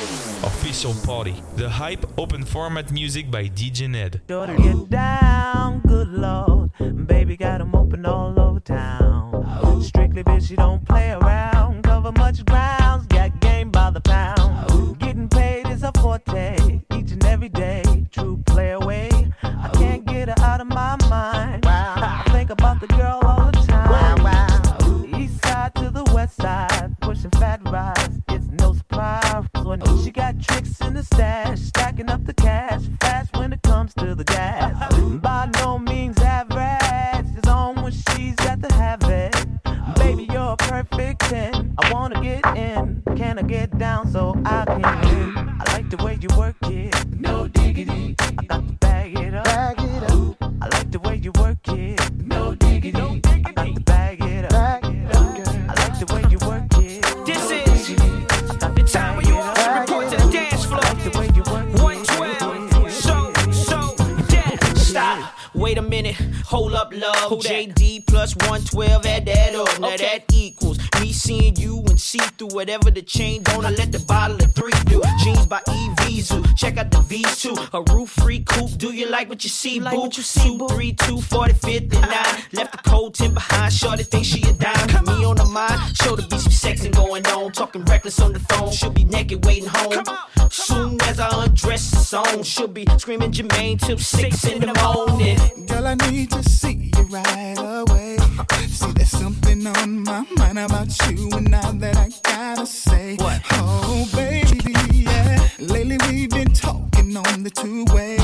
Official Party, the hype open format music by DJ Ned. Daughter, get down, good lord. Baby got 'em open all over town. Strictly bitch, she don't play around. Cover much grounds, way you work it. No diggity. I got to bag it up. Bag it up. I like the way you work it. No diggity. I got to bag it up. Bag it up. I like the way you work it. This is the time when you all should report to the dance floor. 112. So, so, yeah. Stop. Wait a minute. Hold up, love. JD plus 112. Add that up. Now that equals see through whatever the chain. Don't I let the bottle of three do. Jeans by Evisu. Check out the V2. A roof free coupe. Do you like what you see, boo? What you see, two, three, two, 40, 59. Left the cold tin behind. Shorty think she a dime. Me on the mind. Show the be some sexing going on. Talking reckless on the phone. She'll be naked waiting home. Soon as I undress the song, she'll be screaming Jermaine till six in the morning. Girl, I need to see right away. See, there's something on my mind about you, and now that I gotta say, What? Oh, baby, yeah. Lately we've been talking on the two-way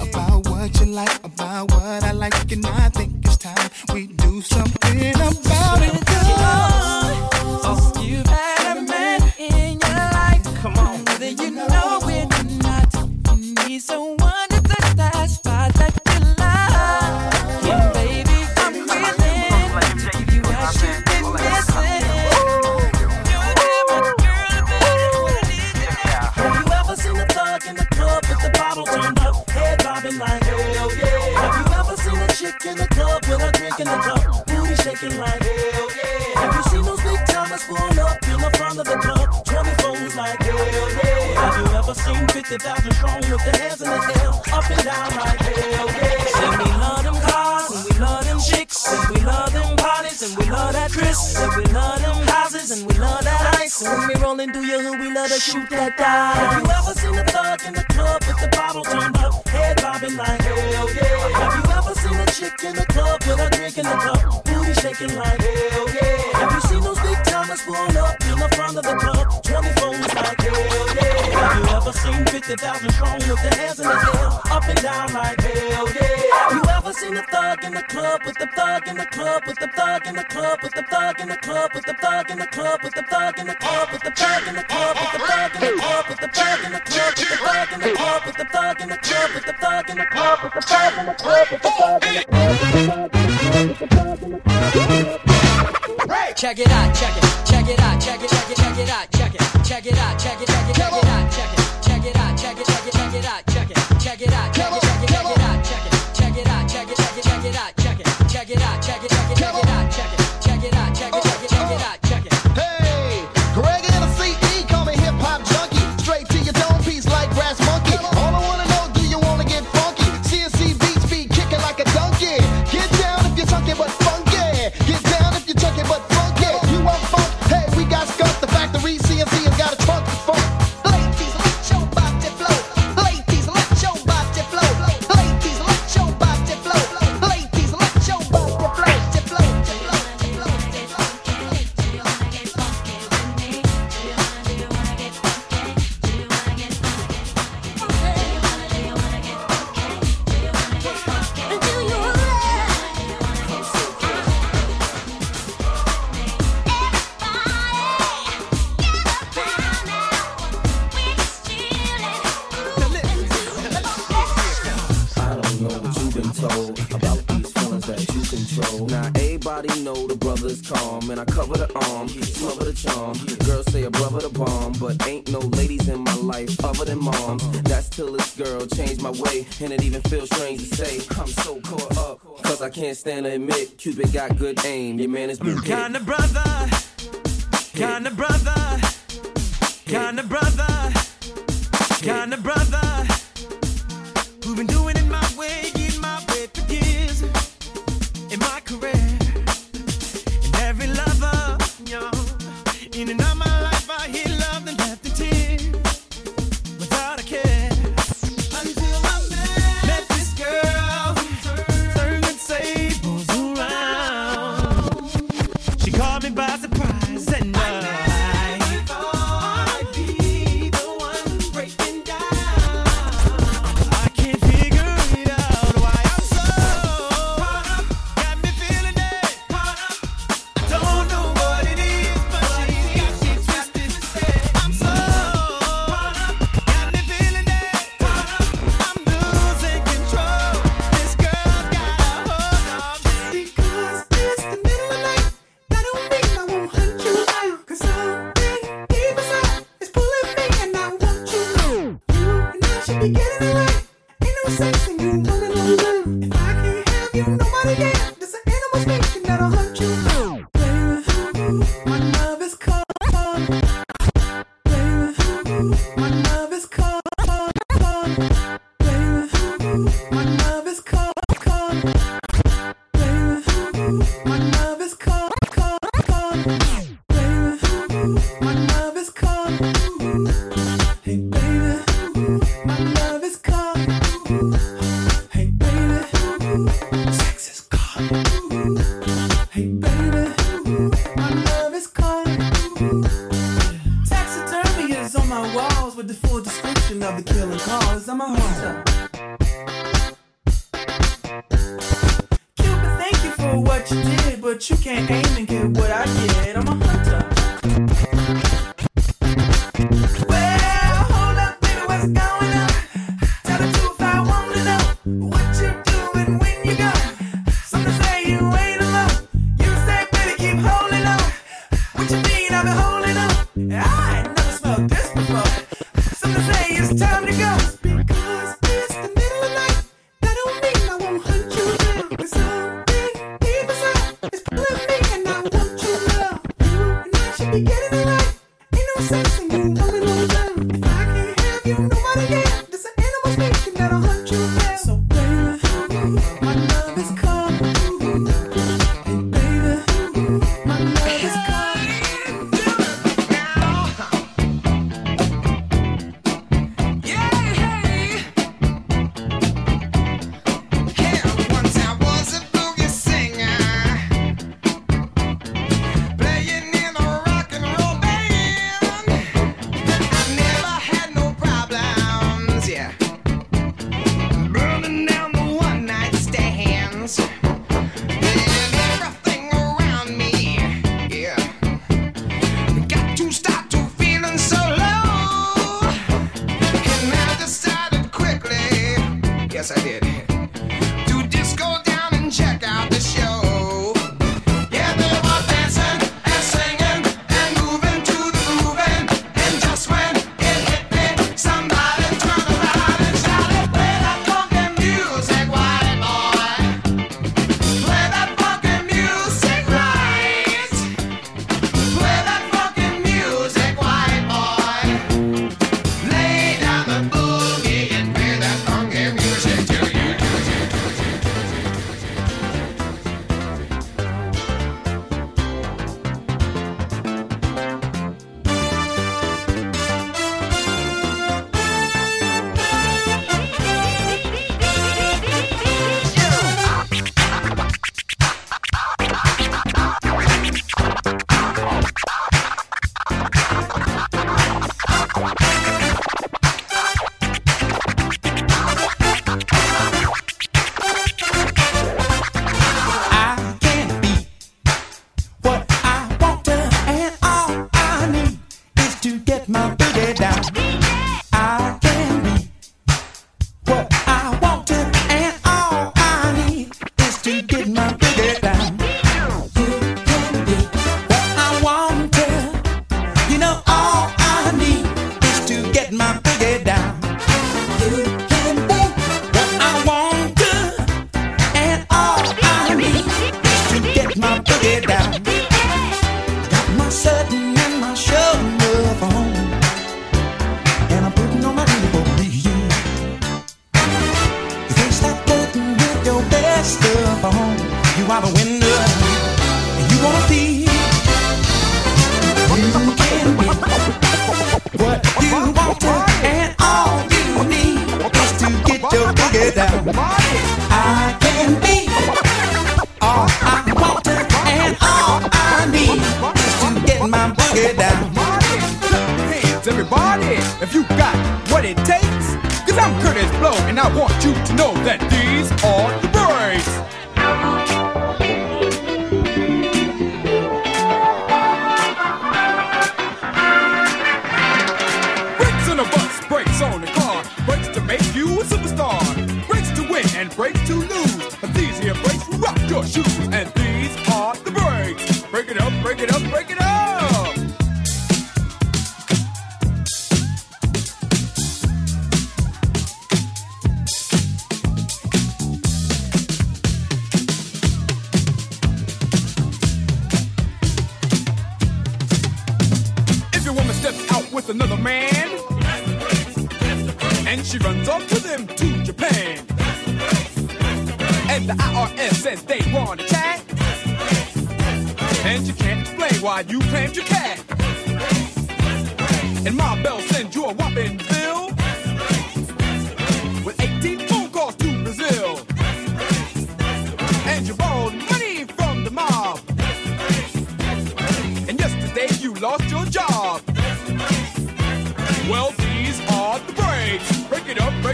about what you like, about what I like, and I think it's time we do something about it. Seen in the club with a drink in the cup, booty shaking like hell yeah? Have you seen those big timers pull up in the front of the club, 24s like hell yeah? Have you ever seen 50,000 strong with their hands in the air, up and down like hell yeah? Say we love them cars and we love them chicks and we love them parties and we love that Chris and we love them houses and we love that ice when we rollin' through your hood we love to shoot that dice. Have you ever seen a thug in the club with the bottle turned in the club with a drink in the cup, booty shaking like hell yeah? Have you seen those big timers pull up in the front of the club, ever seen 50,000 strong with their hands in the air, up and down like hell yeah? You ever seen a thug in the club with the thug in the club with the thug in the club with the thug in the club with the thug in the club with the thug in the club with the thug in the club with the thug in the club with the thug in the club with the thug in the club with the thug in the club with the thug in the club with the thug in the club with the thug in the Check it out, check it, check it out, check it, check it, check it out, check it, check it out, check it, check it, check it out, check it, check it out, check it, check it, brother's calm, and I cover the arm, smother the charm. Girls say a brother the bomb, but ain't no ladies in my life other than moms. That's till this girl changed my way, and it even feels strange to say I'm so caught up. Cause I can't stand to admit Cupid got good aim. Your man is mm, blue Kind of brother, kind of brother, kind of brother. Kind of brother who've been doing Thank. you want to, and all you need is to get your boogie down. I can be all I want and all I need is to get my boogie down. Everybody, if you got what it takes, cause I'm Kurtis Blow, and I want you to know that these. She runs off to them to Japan, and the IRS says they want to chat, and you can't explain why you claimed your cat, and Ma Bell sends you a whopping bill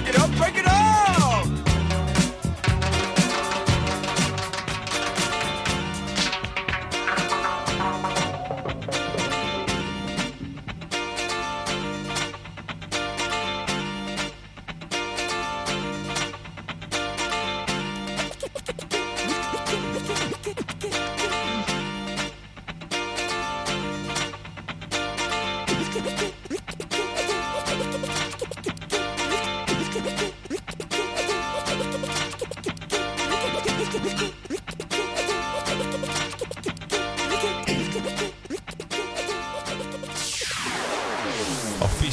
it up, break it up,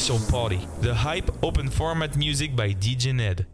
Party. The Hype Open Format Music by DJ Ned.